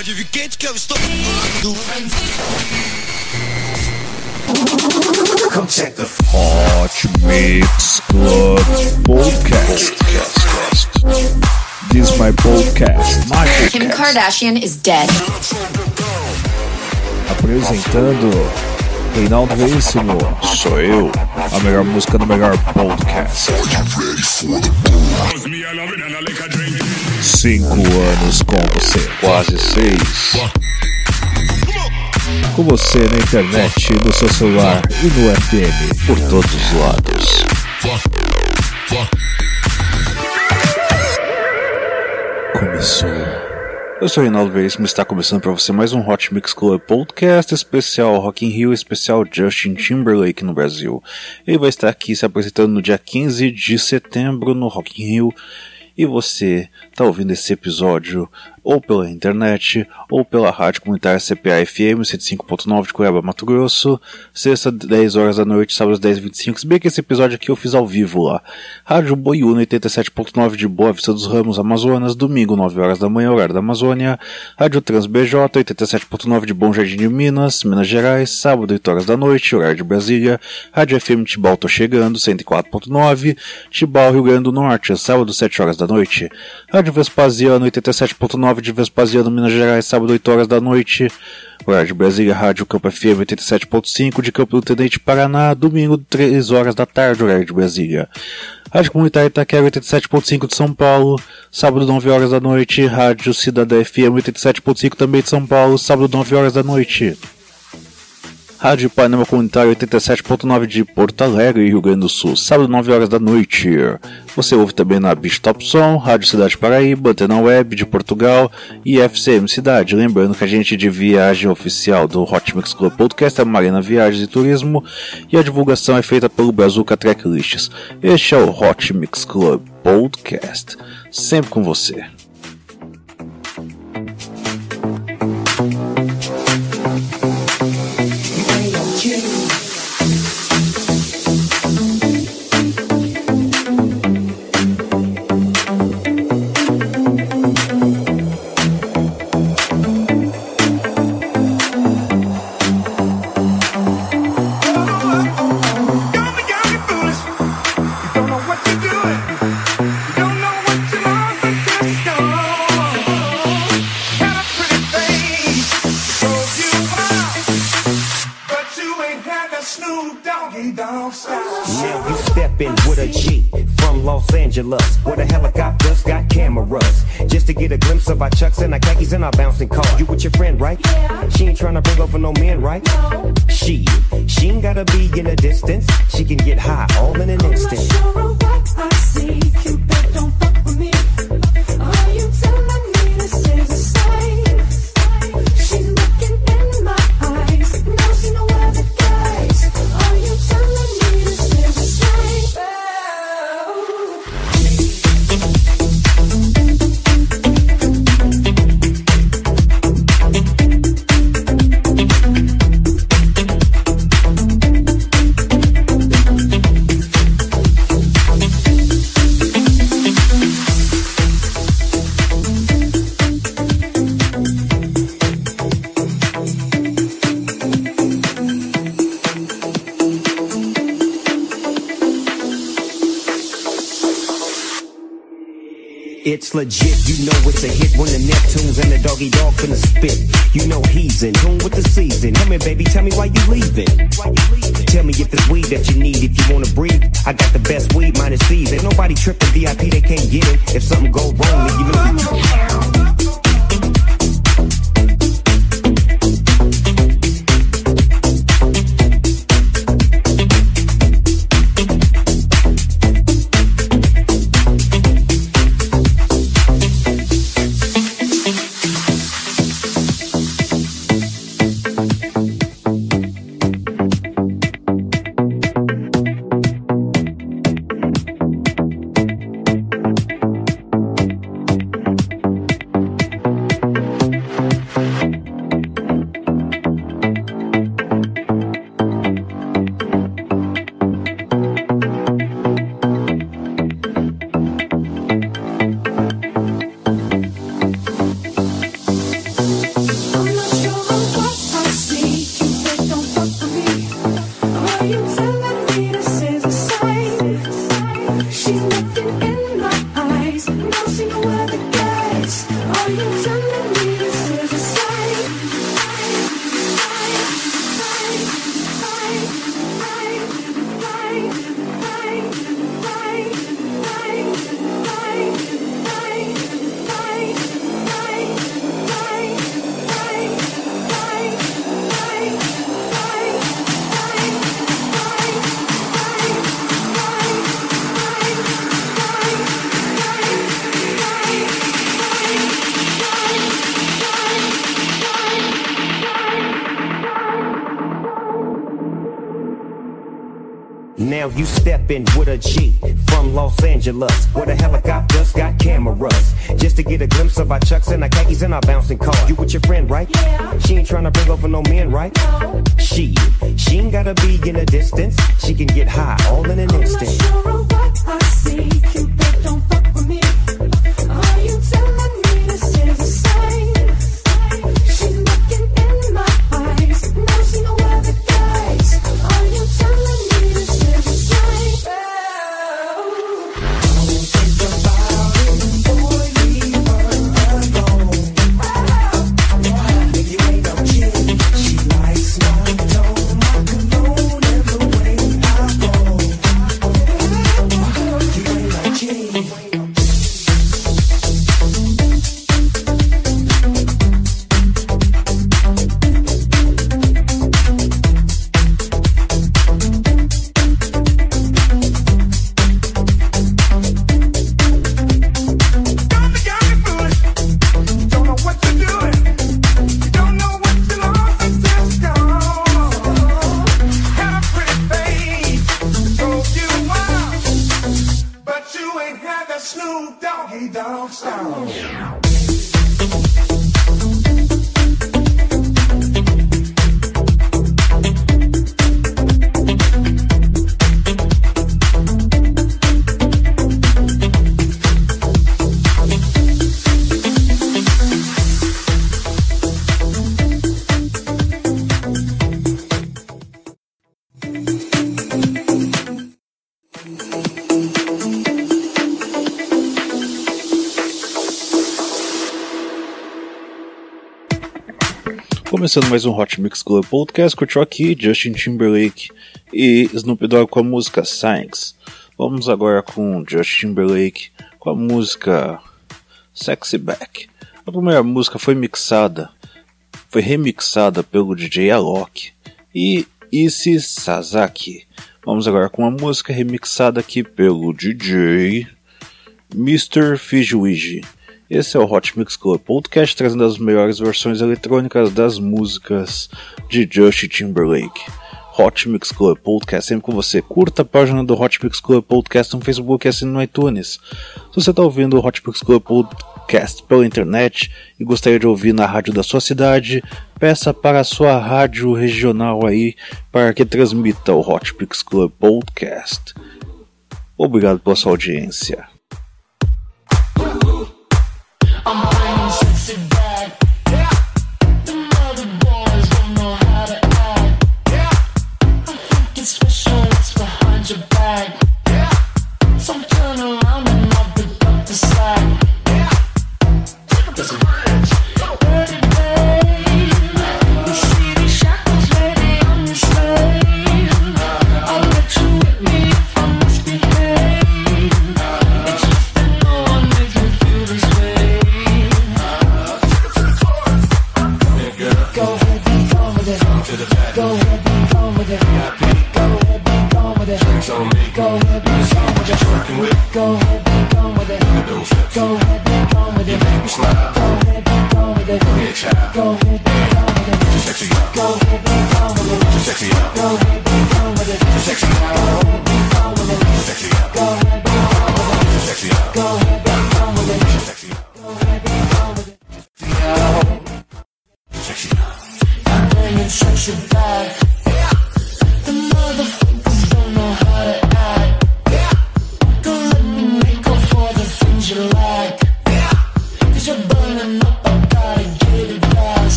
Pode vir quente que eu estou. Hot Mix Club Podcast. This is my podcast. My Kim podcast. Kardashian is dead. Apresentando Reinaldo Veríssimo. Sou eu. A melhor música do melhor podcast. Cinco anos com você. Quase seis. Com você na internet, no seu celular e no FM. Por todos os lados. Começou. Eu sou o Reinaldo Veríssimo e está começando para você mais um Hot Mix Club Podcast especial Rock in Rio, especial Justin Timberlake no Brasil. Ele vai estar aqui se apresentando no dia 15 de setembro no Rock in Rio. E você está ouvindo esse episódio ou pela internet ou pela rádio comunitária CPA FM 105.9 de Cuiabá, Mato Grosso, sexta 10 horas da noite, sábado às 10h25, se bem que esse episódio aqui eu fiz ao vivo lá. Rádio Boiúna 87.9 de Boa Vista dos Ramos, Amazonas, domingo 9 horas da manhã, horário da Amazônia. Rádio Trans BJ 87.9 de Bom Jardim de Minas, Minas Gerais, sábado 8 horas da noite, horário de Brasília. Rádio FM Tibau Tô Chegando 104.9, Tibau Rio Grande do Norte, sábado 7 horas da noite. Rádio Vespasiano 87.9 de Vespasiano, Minas Gerais, sábado 8 horas da noite. De Brasília, Rádio Campo FM 87.5 de Campo do Tenente Paraná, domingo 3 horas da tarde, horário de Brasília. Rádio Comunitária Itaquera 87.5 de São Paulo, sábado 9 horas da noite. Rádio Cidadã FM 87.5 também de São Paulo, sábado 9 horas da noite. Rádio Panema Comunitário 87.9 de Porto Alegre, Rio Grande do Sul, sábado 9 horas da noite. Você ouve também na Beach Top Som, Rádio Cidade Paraíba, Antena Web de Portugal e FCM Cidade. Lembrando que a gente de viagem oficial do Hot Mix Club Podcast é Marina Viagens e Turismo e a divulgação é feita pelo Brazuca Tracklists. Este é o Hot Mix Club Podcast, sempre com você. Los Angeles, where the helicopters got cameras. Just to get a glimpse of our chucks and our khakis and our bouncing car. You with your friend, right? Yeah. She ain't trying to bring over no men, right? No. She, she ain't gotta be in a distance. She can get high all in an instant. Legit, you know it's a hit when the Neptunes and the doggy dog finna spit. You know he's in tune with the season. Come here, baby, tell me why you leaving. Tell me if it's weed that you need, if you wanna breathe. I got the best weed, minus these. Ain't nobody tripping VIP, they can't get it. If something go wrong, then you know. começando mais um Hot Mix Club Podcast, curtiu aqui Justin Timberlake e Snoop Dogg com a música Science. Vamos agora com Justin Timberlake com a música Sexy Back. A primeira música foi mixada, foi remixada pelo DJ Alok e Issy Sasaki. Vamos agora com a música remixada aqui pelo DJ Mr. Fijuiji. Esse é o Hot Mix Club Podcast, trazendo as melhores versões eletrônicas das músicas de Justin Timberlake. Hot Mix Club Podcast, sempre com você. Curta a página do Hot Mix Club Podcast no Facebook e assine no iTunes. Se você está ouvindo o Hot Mix Club Podcast pela internet e gostaria de ouvir na rádio da sua cidade, peça para a sua rádio regional aí para que transmita o Hot Mix Club Podcast. Obrigado pela sua audiência.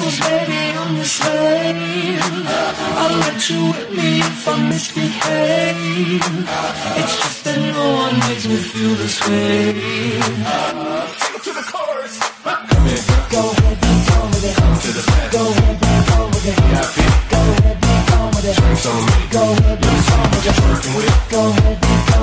Cause baby, I'm your I'll let you whip me if I misbehave. It's just that no one makes me feel this way. Take it to the chorus Come here. Go ahead, be gone with it. Go ahead, be gone with it. Go ahead, be gone with it. Drinks on me. Go ahead, be gone with it. Working with it. Go ahead, be gone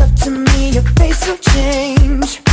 up to me, your face will change.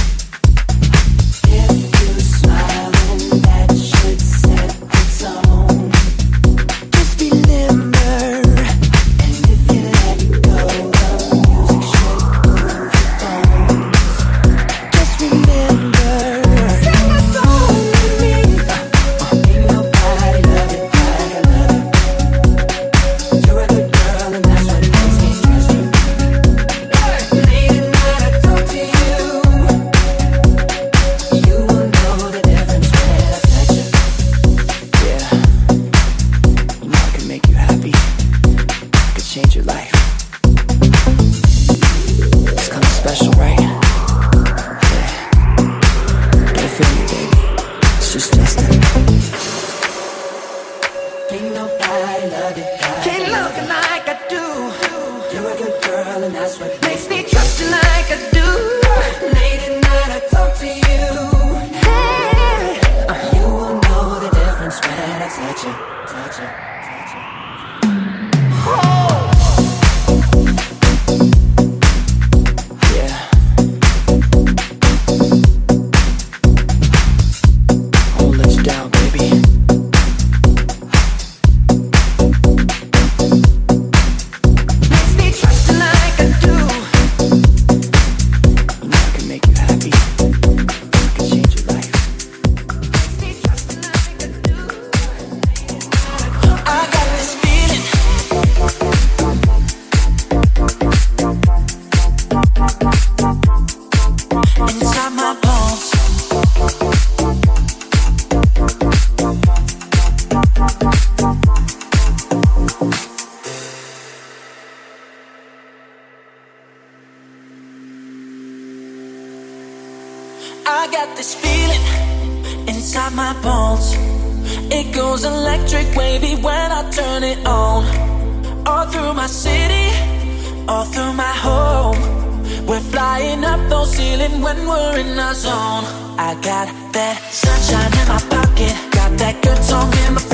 we're in our zone. I got that sunshine in my pocket, got that good song in my.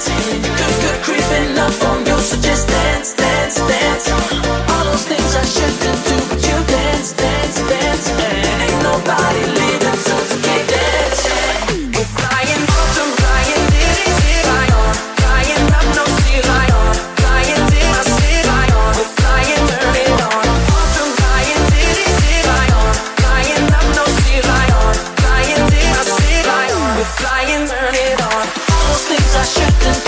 Creeping up on your suggestions. shut the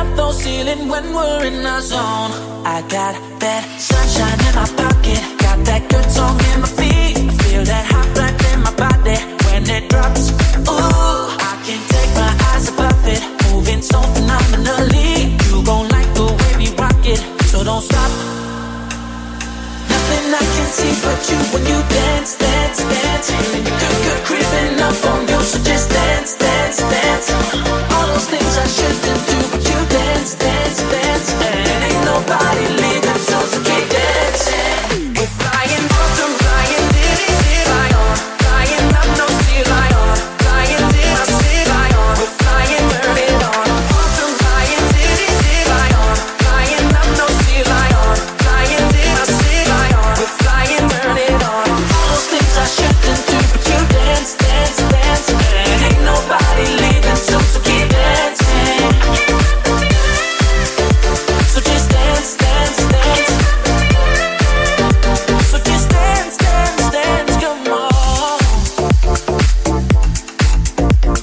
top, no ceiling when we're in our zone. I got that sunshine in my pocket, got that good song in my feet. I feel that hot blood in my body when it drops. Ooh, I can't take my eyes above it, moving so phenomenally. You gon' like the way we rock it, so don't stop. Nothing I can see but you when you dance, dance, dance. And your good, good creeping up on you, so just dance, dance, dance. All those things I shouldn't do dance, dance, dance, and ain't nobody leaving.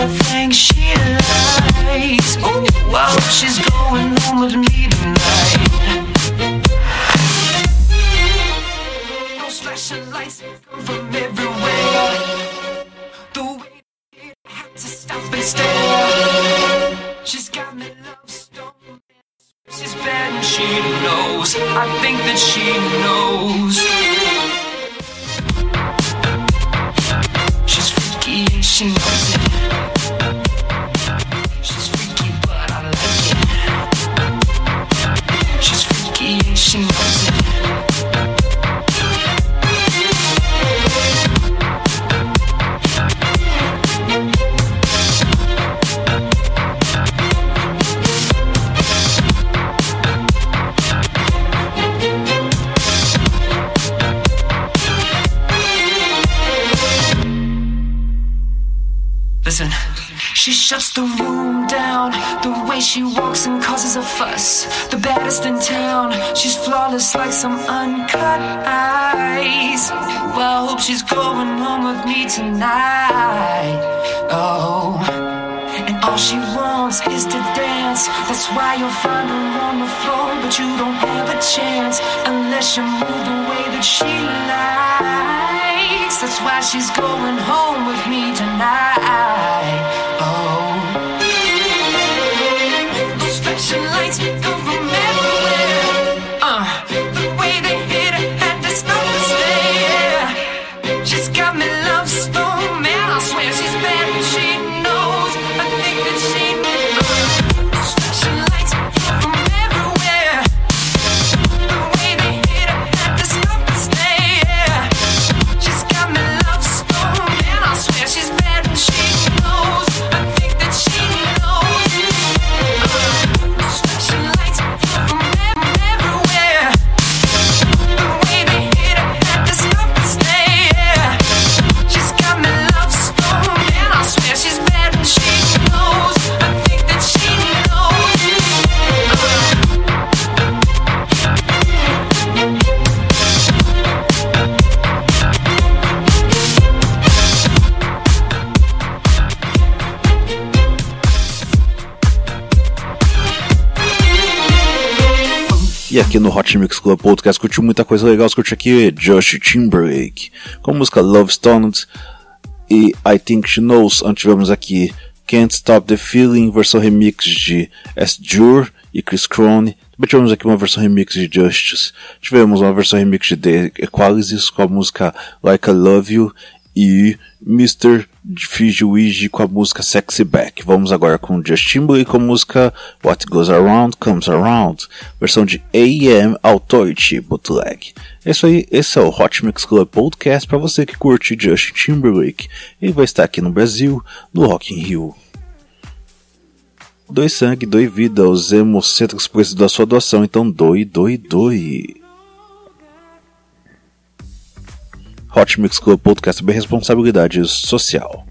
the things in town. She's flawless like some uncut ice. Well, I hope she's going home with me tonight. Oh. And all she wants is to dance. That's why you'll find her on the floor. But you don't have a chance unless you move the way that she likes. That's why she's going home with me tonight. E aqui no Hot Mix Club Podcast curtiu muita coisa legal, curtiu aqui Josh Timberlake, com a música Love Stoned e I Think She Knows. Antes tivemos aqui Can't Stop the Feeling, versão remix de S. Jure e Chris Crone. Também tivemos aqui uma versão remix de Justice. Tivemos uma versão remix de The Equalities com a música Like I Love You e Mr. Fijuigi com a música Sexy Back. Vamos agora com Justin Timberlake com a música What Goes Around Comes Around, versão de AM Authority Bootleg. É isso aí, esse é o Hot Mix Club Podcast para você que curte Justin Timberlake. Ele vai estar aqui no Brasil, no Rock in Rio. Doe sangue, doe vida, os hemocentros precisam da sua doação, então doe, doe, doe. Hot Mix Club Podcast sobre responsabilidade social.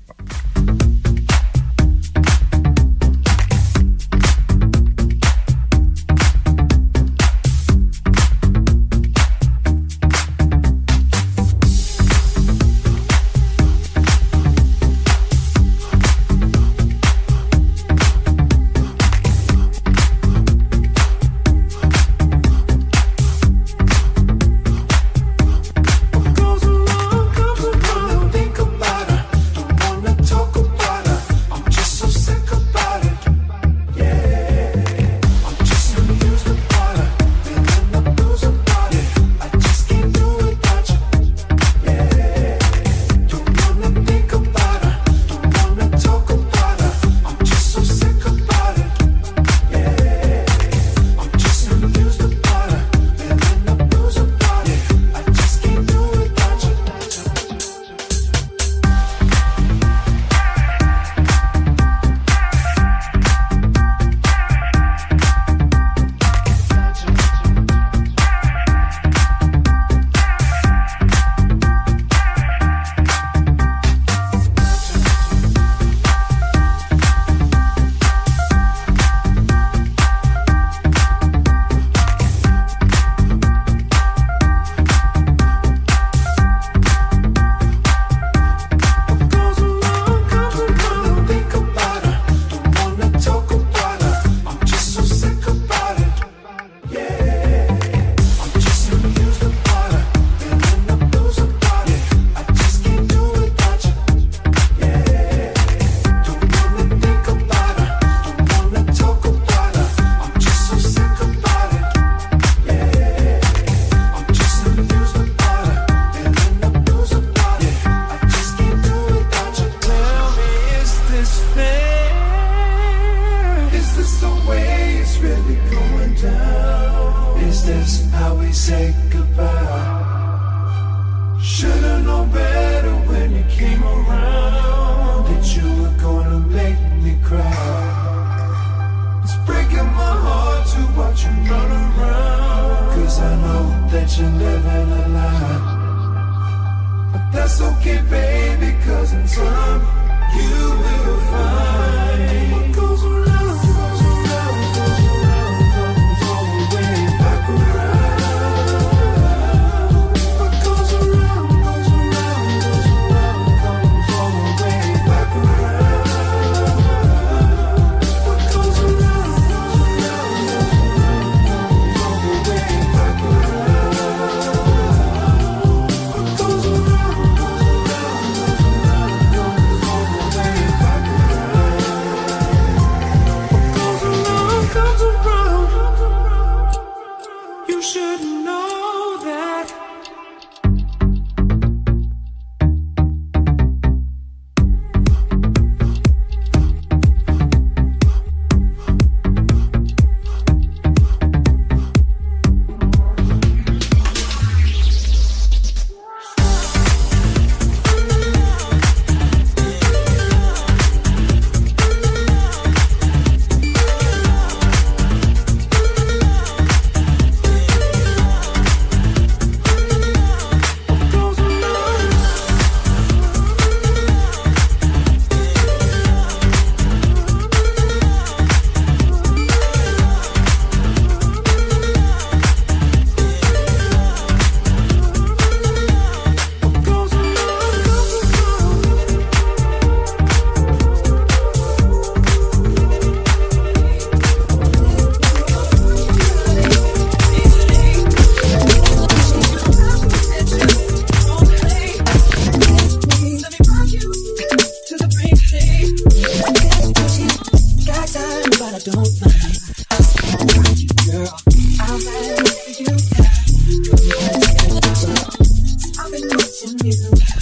music.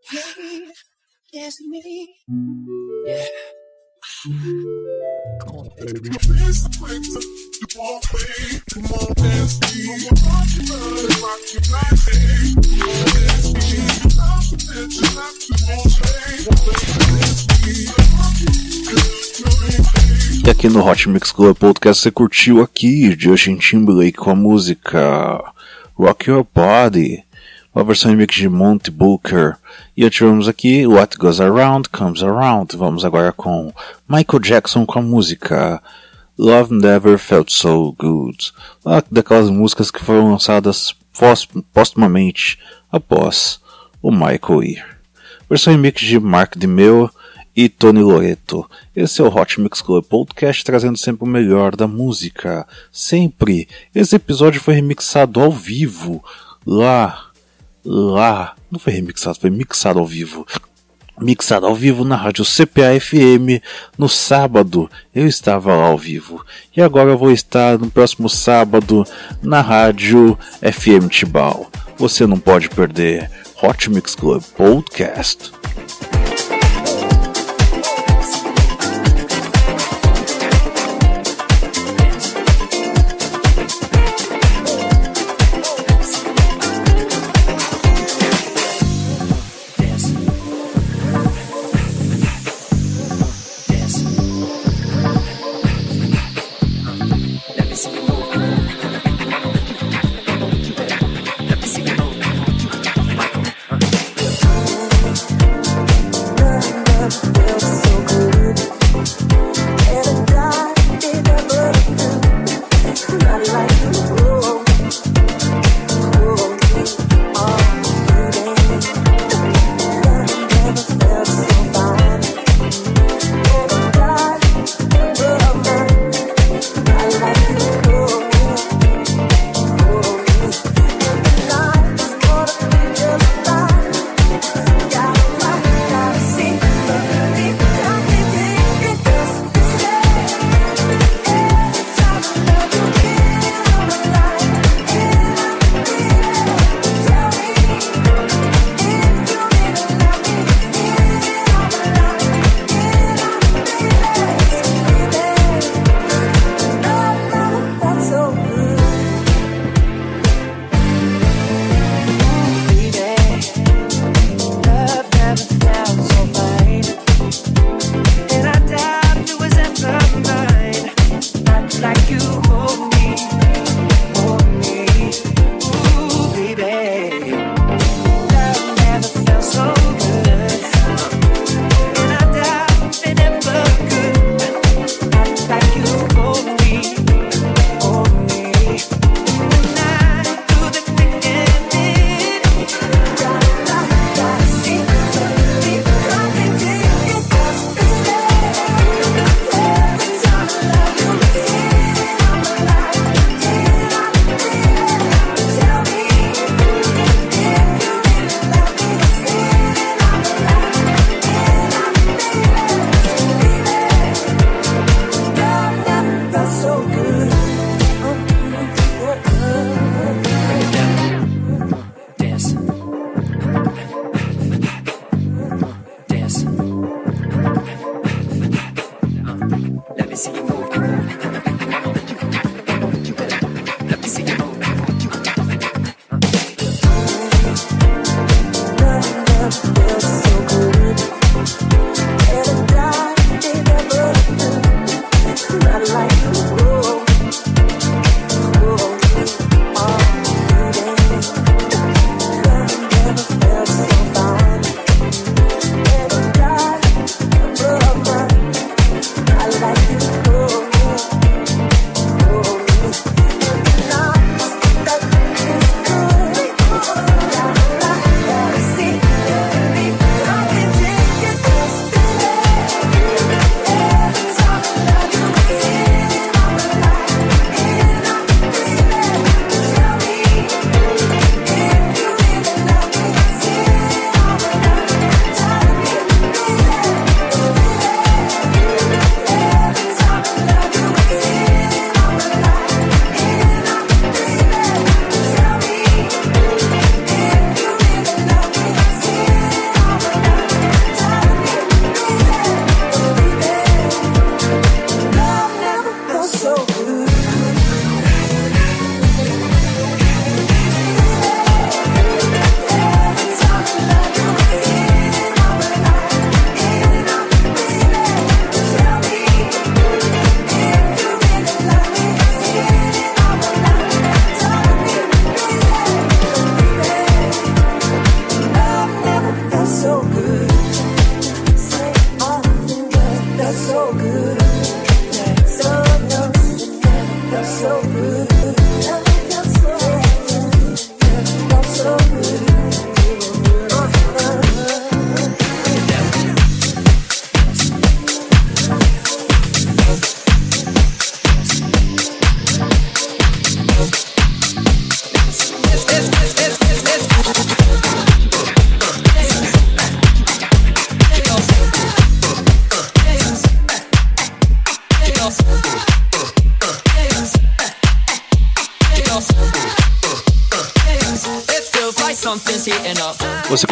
E aqui no Hot Mix Club Podcast você curtiu aqui Justin Timberlake com a música Rock Your Body? uma versão remix de Monty Booker. E tivemos aqui What Goes Around Comes Around. Vamos agora com Michael Jackson com a música Love Never Felt So Good. Uma daquelas músicas que foram lançadas postumamente após o Michael ir. Versão remix de Mark DeMeo e Tony Loreto. Esse é o Hot Mix Club Podcast trazendo sempre o melhor da música. Sempre. Esse episódio foi remixado ao vivo lá lá. Não foi remixado, foi mixado ao vivo. Mixado ao vivo na rádio CPA-FM no sábado. Eu estava lá ao vivo. E agora eu vou estar no próximo sábado na rádio FM Tibau. Você não pode perder Hot Mix Club Podcast.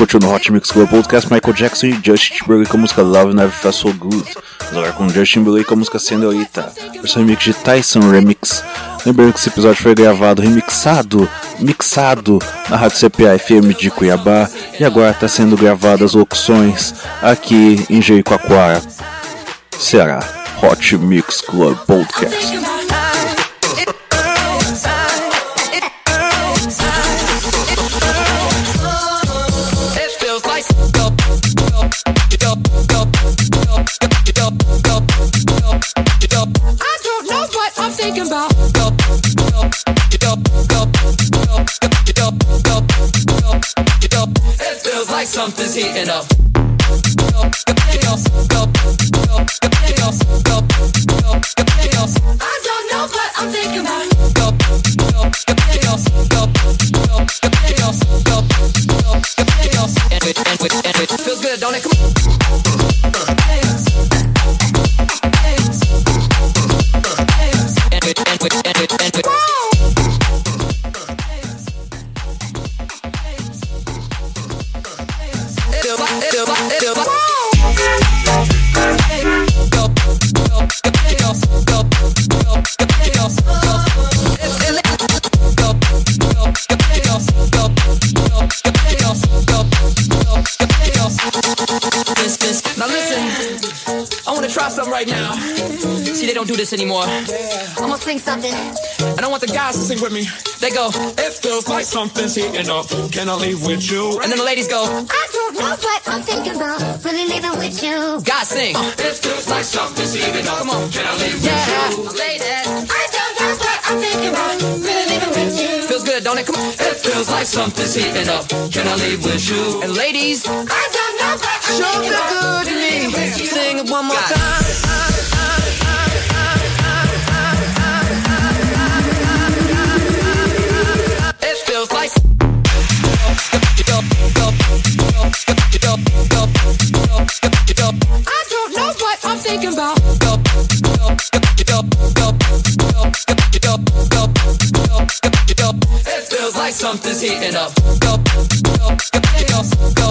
Curtiu no Hot Mix Club Podcast Michael Jackson e Justin Timberlake com a música Love Never Felt So Good. Agora com Justin Timberlake com a música Senhorita, versão remix de Tyson Remix. Lembrando que esse episódio foi gravado, remixado, mixado na Rádio CPA FM de Cuiabá e agora está sendo gravadas as locuções aqui em Jericoacoara, Ceará. Hot Mix Club Podcast. It feels like something's heating up. Do this anymore. I'm gonna sing something. And I want the guys to sing with me. They go, It feels like something's heating up. Can I leave with you? and then the ladies go, I don't know what I'm thinking about. Really living with you. guys sing. Uh, it feels like something's heating up. Come on. Can I leave Yeah, with you? ladies. I don't know what I'm thinking about. Really living with you. Feels good, don't it? Come on. It feels like something's heating up. Can I leave with you? And ladies, I don't know what I'm show thinking the about. good to me. Sing it one more time. It feels like something's heating up. Go, go, go, go, go.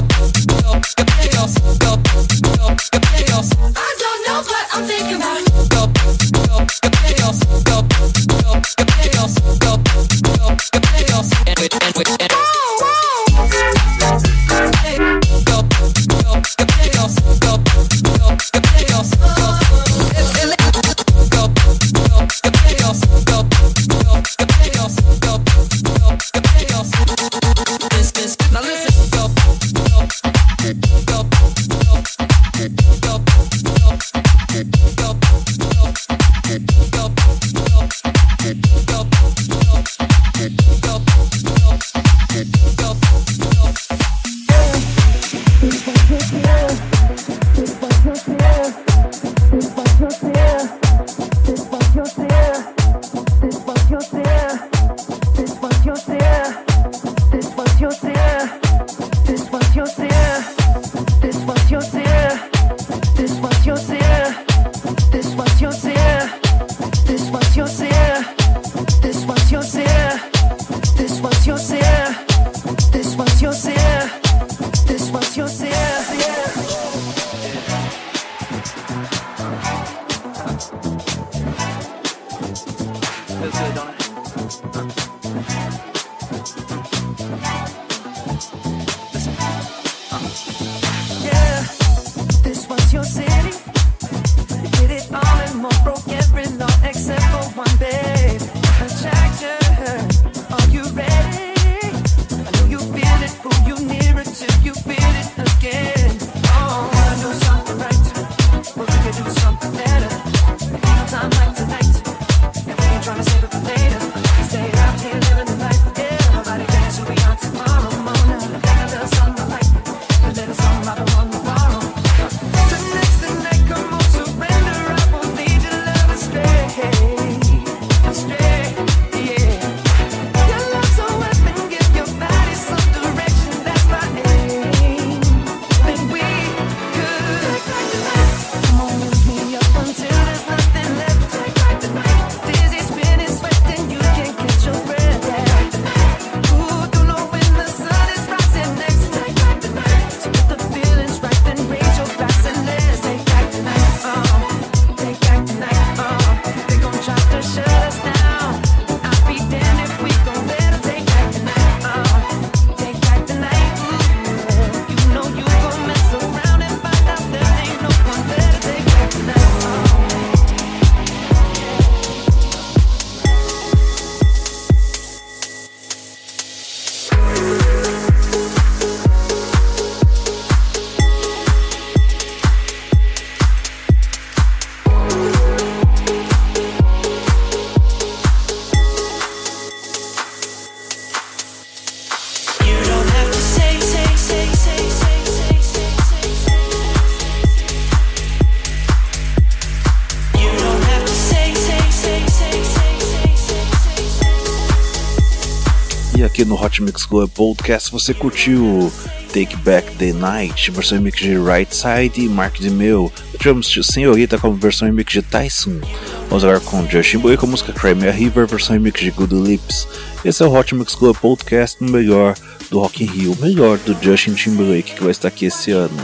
Aqui no Hot Mix Club Podcast você curtiu Take Back the Night, versão remix de Right Side e Mark DeMille. Tivemos Senhorita como versão remix de Tyson. Vamos agora com Justin Bieber com a música Crimea River, versão remix de Good Lips. Esse é o Hot Mix Club Podcast, no melhor do Rock in Rio, o melhor do Justin Timberlake que vai estar aqui esse ano.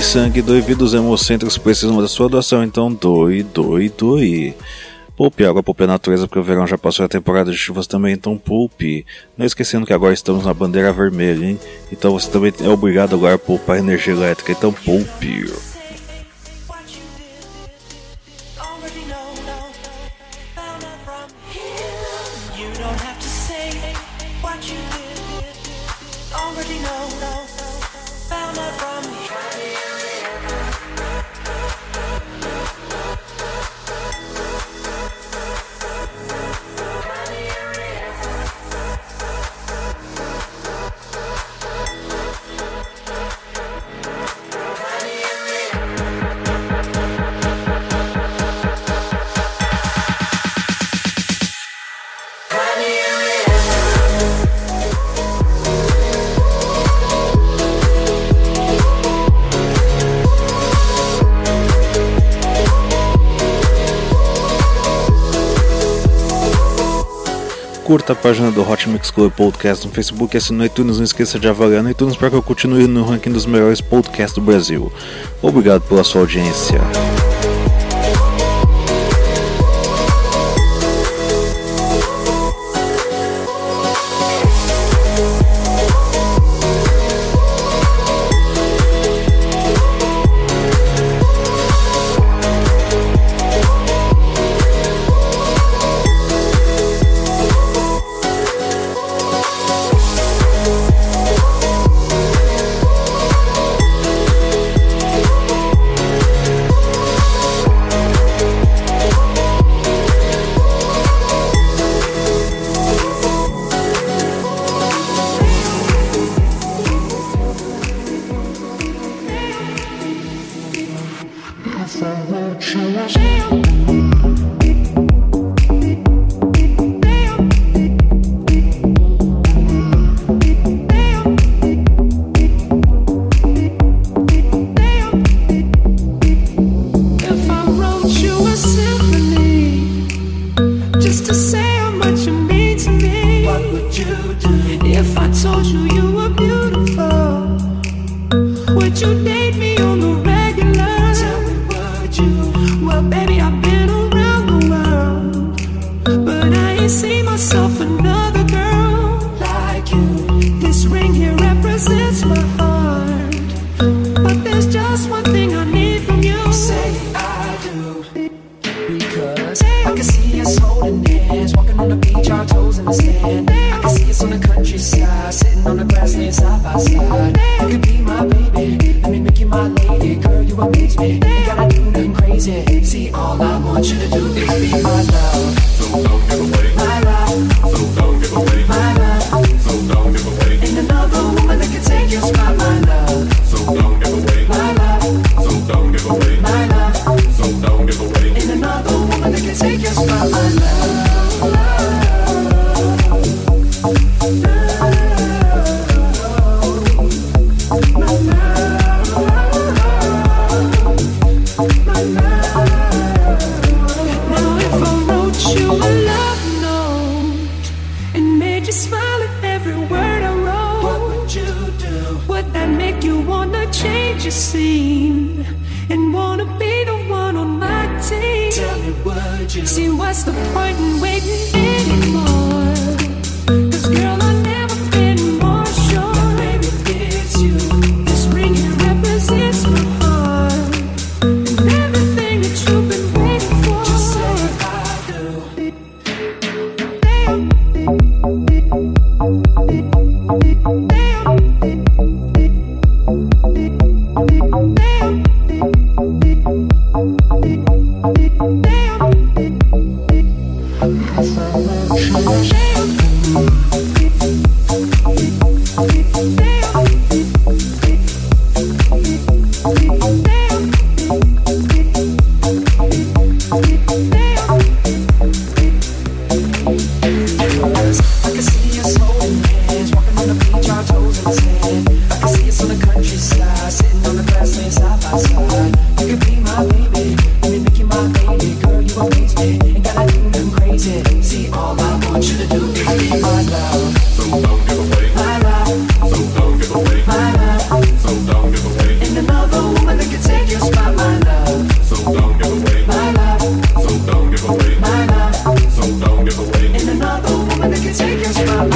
Doe sangue, doe vida, os hemocêntricos precisam da sua doação, então doe, doe, doe. Poupe água, poupe a natureza, porque o verão já passou a temporada de chuvas também, então poupe. Não esquecendo que agora estamos na bandeira vermelha, hein? Então você também é obrigado agora a poupar energia elétrica, então poupe. Curta a página do Hot Mix Club Podcast no Facebook e assine no iTunes. Não esqueça de avaliar no iTunes para que eu continue no ranking dos melhores podcasts do Brasil. Obrigado pela sua audiência. Thank you.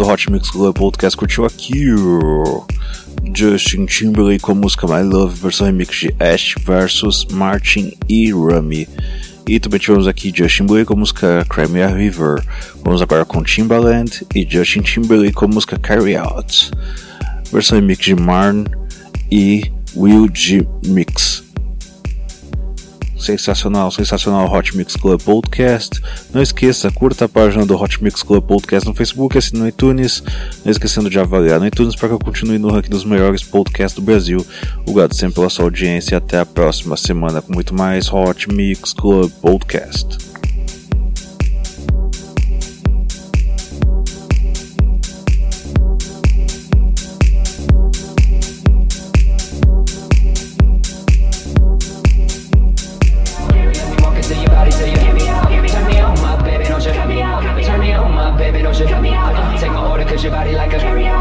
Do Hot Mix Club Podcast curtiu aqui Justin Timberlake com a música My Love, versão remix de Ash vs Martin e Rami. E também tivemos aqui Justin Timberlake com a música Crimea River. Vamos agora com Timbaland e Justin Timberlake com a música Carry Out, versão remix de Marn e Will G Mix. Sensacional, sensacional Hot Mix Club Podcast. Não esqueça, curta a página do Hot Mix Club Podcast no Facebook, assine no iTunes. Não esquecendo de avaliar no iTunes para que eu continue no ranking dos melhores podcasts do Brasil. Obrigado sempre pela sua audiência e até a próxima semana com muito mais Hot Mix Club Podcast. Like a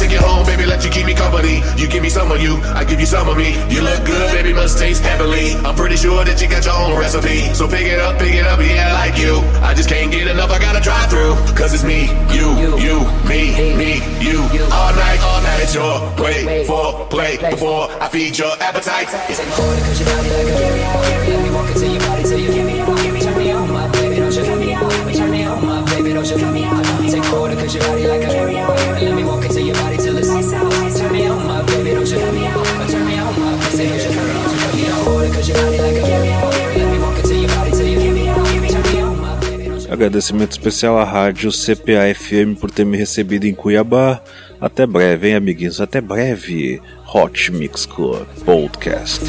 take you home, baby, let you keep me company. You give me some of you, I give you some of me. You look good, baby, must taste heavenly. I'm pretty sure that you got your own recipe. So pick it up, pick it up, yeah, I like you. I just can't get enough, I gotta drive through. Cause it's me, you, you, me, me, you. All night, all night, it's your way for play before I feed your appetite. It's order 'cause your body like a Let me walk into your Agradecimento especial à rádio CPA-FM por ter me recebido em Cuiabá. Até breve, hein, amiguinhos? Até breve. Hot Mix Club Podcast.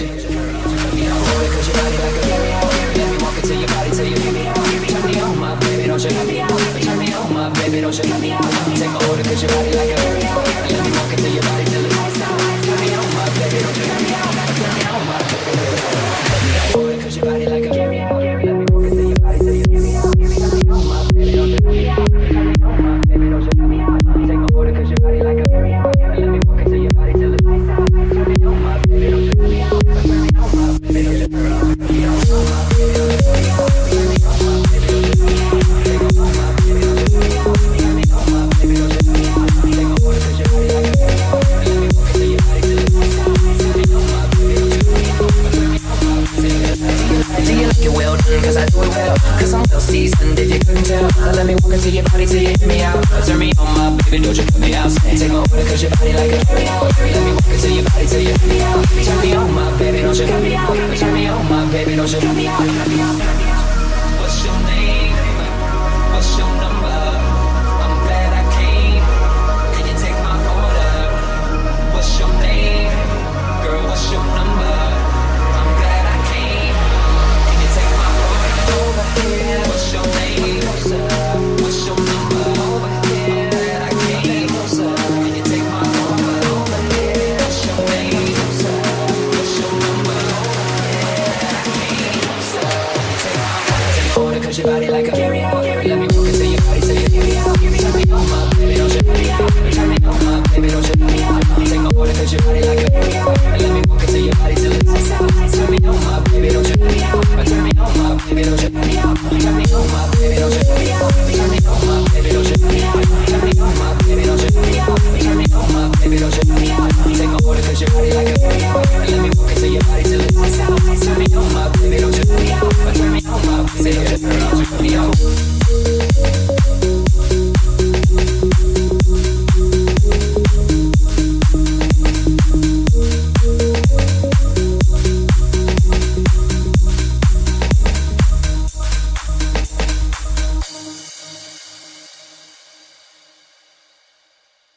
Seasoned, if you couldn't tell. Now let me walk into your body till you hear me out. Uh, turn me on, my baby, don't you put me out. Take my order, cause your body like a carry. Let me walk into your body till you hear me out. Turn me on, my baby, don't you cut me out. Turn me on, my baby, don't you cut me out. Turn me on, my baby, don't you turn me on. Turn me on, my baby, don't you turn me on. Turn me on, my baby, don't you turn me on.